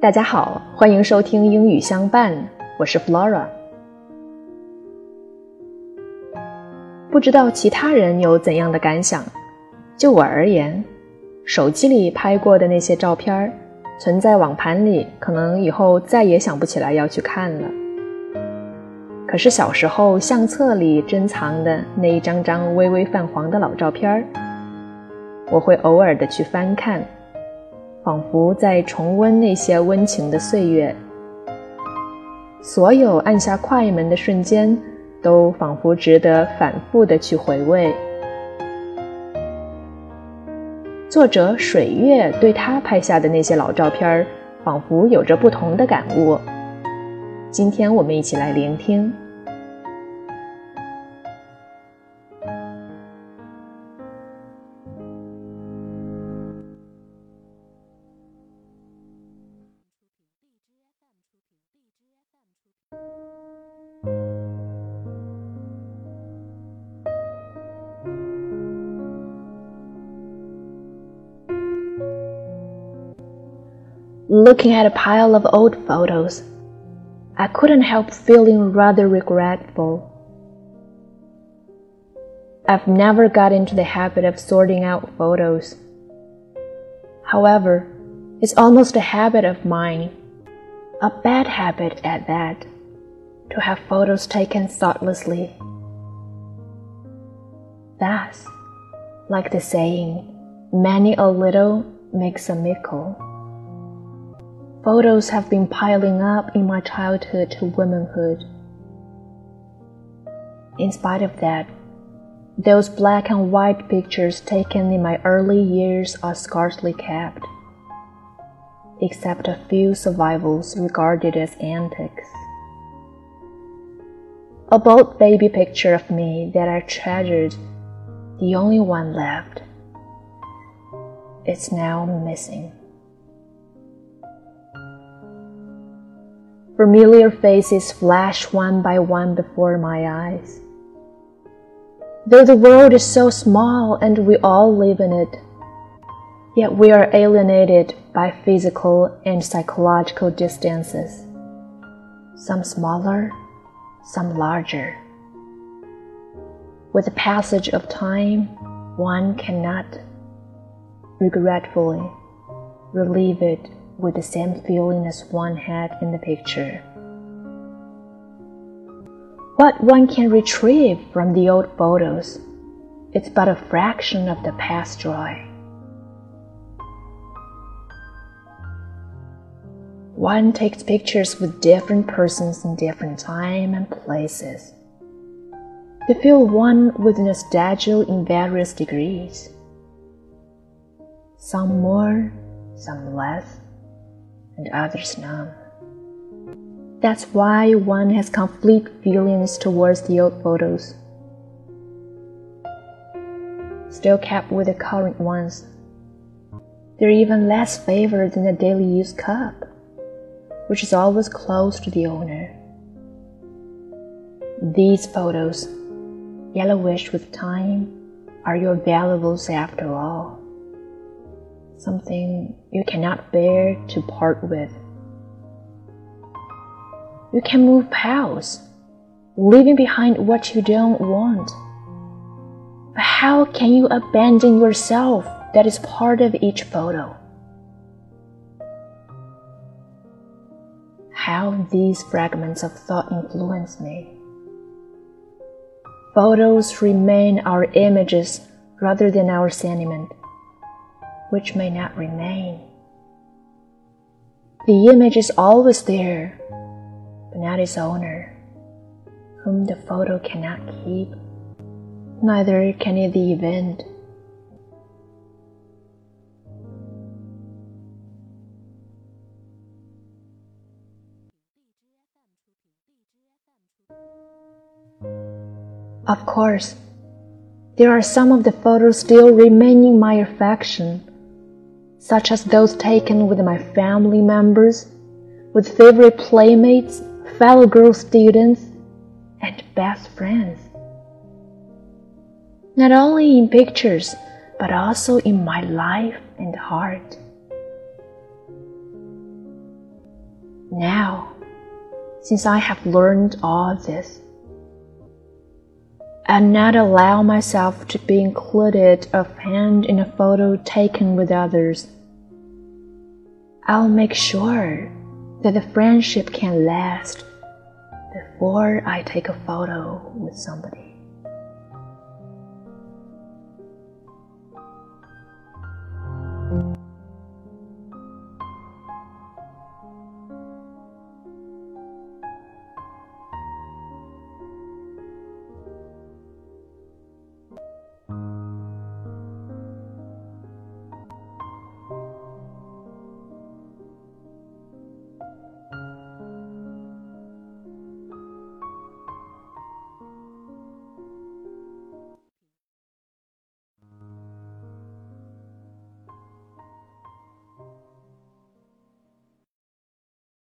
大家好，欢迎收听英语相伴，我是 Flora。不知道其他人有怎样的感想？就我而言，手机里拍过的那些照片，存在网盘里，可能以后再也想不起来要去看了。可是小时候相册里珍藏的那一张张微微泛黄的老照片，我会偶尔的去翻看。仿佛在重温那些温情的岁月，所有按下快门的瞬间，都仿佛值得反复的去回味。作者水月对他拍下的那些老照片，仿佛有着不同的感悟。今天我们一起来聆听。Looking at a pile of old photos, I couldn't help feeling rather regretful. I've never got into the habit of sorting out photos. However, it's almost a habit of mine, a bad habit at that, to have photos taken thoughtlessly. Thus, like the saying, many a little makes a mickle. Photos have been piling up in my childhood to womanhood. In spite of that, those black and white pictures taken in my early years are scarcely kept, except a few survivals regarded as antiques. A bold baby picture of me that I treasured, the only one left. It's now missing. Familiar faces flash one by one before my eyes. Though the world is so small and we all live in it, yet we are alienated by physical and psychological distances, some smaller, some larger. With the passage of time, one cannot regretfully relieve it with the same feeling as one had in the picture. What one can retrieve from the old photos, it's but a fraction of the past joy. One takes pictures with different persons in different time and places. They fill one with nostalgia in various degrees. Some more, some less and others none. That's why one has conflict feelings towards the old photos, still kept with the current ones. They're even less favored than a daily use cup, which is always close to the owner. These photos, yellowish with time, are your valuables after all something you cannot bear to part with. You can move house, leaving behind what you don't want. But how can you abandon yourself that is part of each photo? How these fragments of thought influence me. Photos remain our images rather than our sentiment which may not remain. The image is always there, but not its owner, whom the photo cannot keep, neither can it the event. Of course, there are some of the photos still remaining my affection such as those taken with my family members, with favorite playmates, fellow girl students, and best friends. Not only in pictures, but also in my life and heart. Now, since I have learned all this, I'll not allow myself to be included offhand in a photo taken with others. I'll make sure that the friendship can last before I take a photo with somebody.